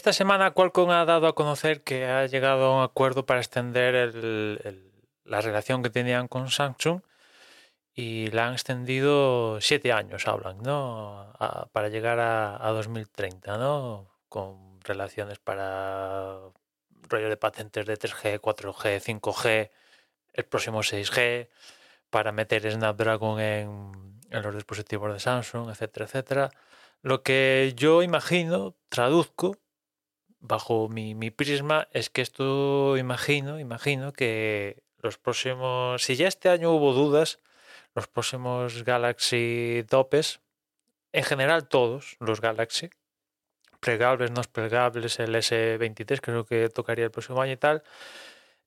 Esta semana Qualcomm ha dado a conocer que ha llegado a un acuerdo para extender la relación que tenían con Samsung y la han extendido siete años, hablan, ¿no? para llegar a, a, 2030, ¿no? Con relaciones para rollo de patentes de 3G, 4G, 5G, el próximo 6G, para meter Snapdragon en los dispositivos de Samsung, etcétera, etcétera. Lo que yo imagino, traduzco, bajo mi, prisma es que esto imagino, imagino que los próximos, si ya este año hubo dudas, los próximos Galaxy topes, en general todos los Galaxy, plegables, no plegables, el S23 creo que tocaría el próximo año y tal,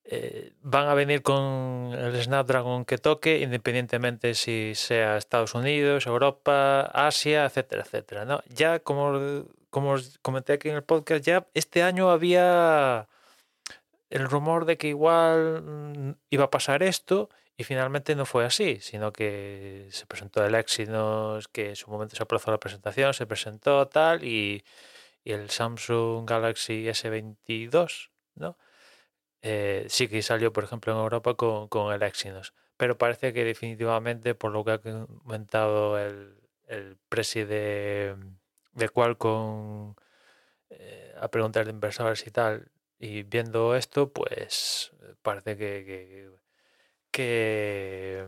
eh, van a venir con el Snapdragon que toque, independientemente si sea Estados Unidos, Europa, Asia, etcétera, etcétera. ¿no? Ya como como os comenté aquí en el podcast, ya este año había el rumor de que igual mm, iba a pasar esto y finalmente no fue así, sino que se presentó el Exynos, que en su momento se aplazó la presentación, se presentó tal y, el Samsung Galaxy S22, ¿no? Eh, sí que salió, por ejemplo, en Europa con, con, el Exynos. Pero parece que definitivamente, por lo que ha comentado el, el presidente de Qualcomm eh, a preguntar de inversores y tal, y viendo esto, pues parece que, que,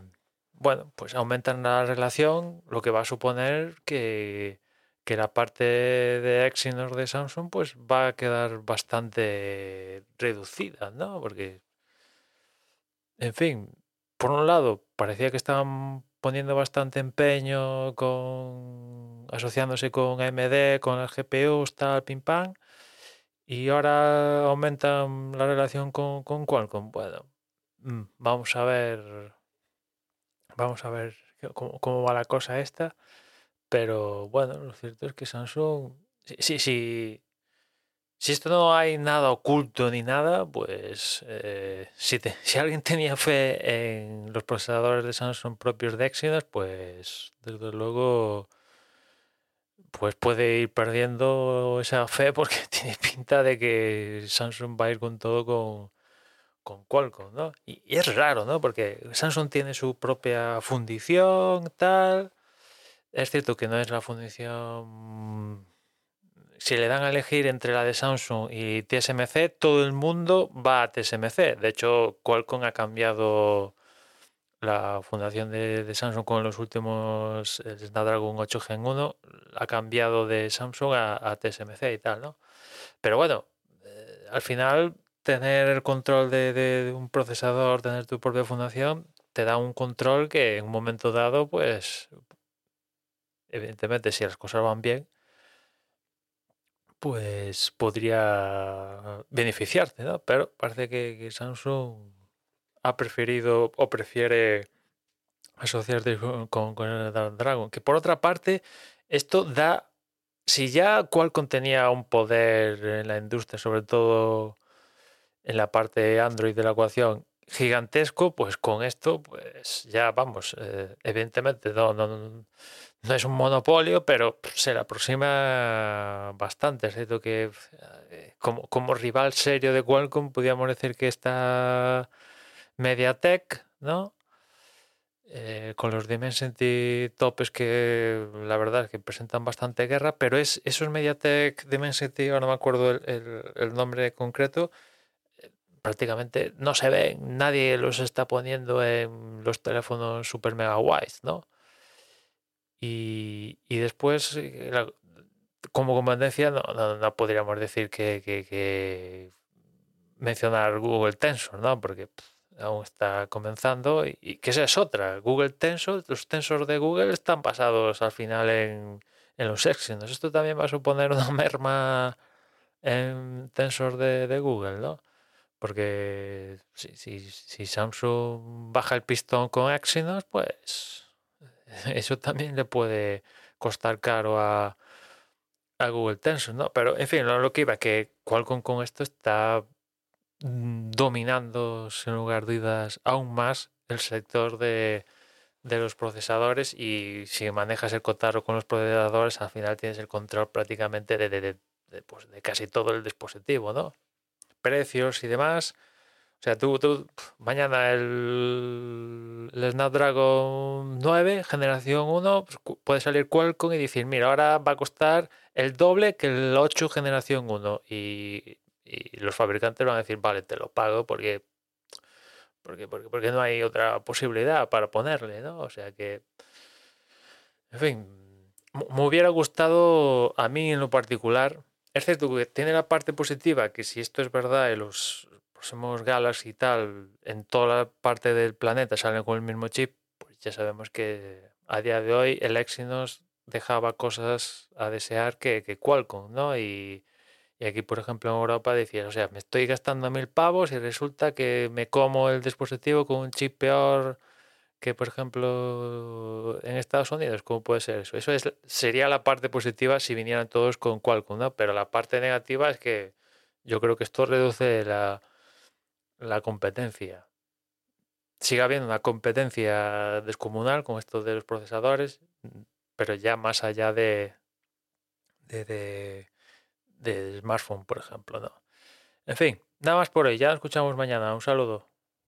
bueno, pues aumentan la relación, lo que va a suponer que, que la parte de Exynos de Samsung pues va a quedar bastante reducida, ¿no? Porque, en fin, por un lado, parecía que estaban poniendo bastante empeño con asociándose con AMD, con las GPUs, tal, pim pam, y ahora aumentan la relación con, Qualcomm. Bueno, mm, vamos a ver, vamos a ver cómo, cómo va la cosa esta, pero bueno, lo cierto es que Samsung, sí, sí, si esto no hay nada oculto ni nada, pues eh, si, si, alguien tenía fe en los procesadores de Samsung propios de Exynos, pues desde luego pues puede ir perdiendo esa fe porque tiene pinta de que Samsung va a ir con todo con, con Qualcomm, ¿no? Y, y es raro, ¿no? Porque Samsung tiene su propia fundición, tal. Es cierto que no es la fundición si le dan a elegir entre la de Samsung y TSMC, todo el mundo va a TSMC. De hecho, Qualcomm ha cambiado la fundación de, Samsung con los últimos Snapdragon 8 Gen 1, ha cambiado de Samsung a, TSMC y tal, ¿no? Pero bueno, eh, al final tener el control de, de, un procesador, tener tu propia fundación, te da un control que en un momento dado, pues, evidentemente, si las cosas van bien, pues podría beneficiarte, ¿no? Pero parece que, Samsung ha preferido o prefiere asociarse con, con, el Dragon. Que por otra parte, esto da. Si ya Qualcomm tenía un poder en la industria, sobre todo en la parte Android de la ecuación, gigantesco, pues con esto, pues ya vamos, eh, evidentemente no, no, no es un monopolio, pero se le aproxima bastante. Es cierto que eh, como, como rival serio de Qualcomm, podríamos decir que está MediaTek, ¿no? Eh, con los Dimensity topes que la verdad es que presentan bastante guerra, pero es esos MediaTek Dimensity, ahora no me acuerdo el, nombre concreto, eh, prácticamente no se ven, nadie los está poniendo en los teléfonos super mega wide, ¿no? Y, después, eh, como competencia no, no, podríamos decir que, mencionar Google Tensor, ¿no? Porque aún está comenzando y, que esa es otra. Google Tensor, los tensors de Google están basados al final en, en los Exynos. Esto también va a suponer una merma en tensor de, de Google, ¿no? Porque si, si, Samsung baja el pistón con Exynos, pues eso también le puede costar caro a, a Google Tensor, ¿no? Pero en fin, lo, que iba, que Qualcomm con esto está dominando sin lugar de dudas aún más el sector de, de los procesadores y si manejas el cotarro con los procesadores al final tienes el control prácticamente de, pues, de casi todo el dispositivo, ¿no? Precios y demás. O sea, tú, mañana el, el, Snapdragon 9, generación 1, pues, puede salir Qualcomm y decir, mira, ahora va a costar el doble que el 8 generación 1. Y, y los fabricantes van a decir, vale, te lo pago porque, porque, porque, porque no hay otra posibilidad para ponerle, ¿no? O sea que, en fin, me hubiera gustado a mí en lo particular, es cierto que tiene la parte positiva, que si esto es verdad y los próximos Galaxy y tal, en toda la parte del planeta salen con el mismo chip, pues ya sabemos que a día de hoy el Exynos dejaba cosas a desear que, que Qualcomm, ¿no? Y, y, aquí, por ejemplo, en Europa decías, o sea, me estoy gastando mil pavos y resulta que me como el dispositivo con un chip peor que, por ejemplo, en Estados Unidos. ¿Cómo puede ser eso? Eso es, sería la parte positiva si vinieran todos con Qualcomm, ¿no? Pero la parte negativa es que yo creo que esto reduce la, la competencia. Sigue habiendo una competencia descomunal con esto de los procesadores, pero ya más allá de, de, de, de smartphone, por ejemplo. ¿no? En fin, nada más por hoy. Ya nos escuchamos mañana. Un saludo.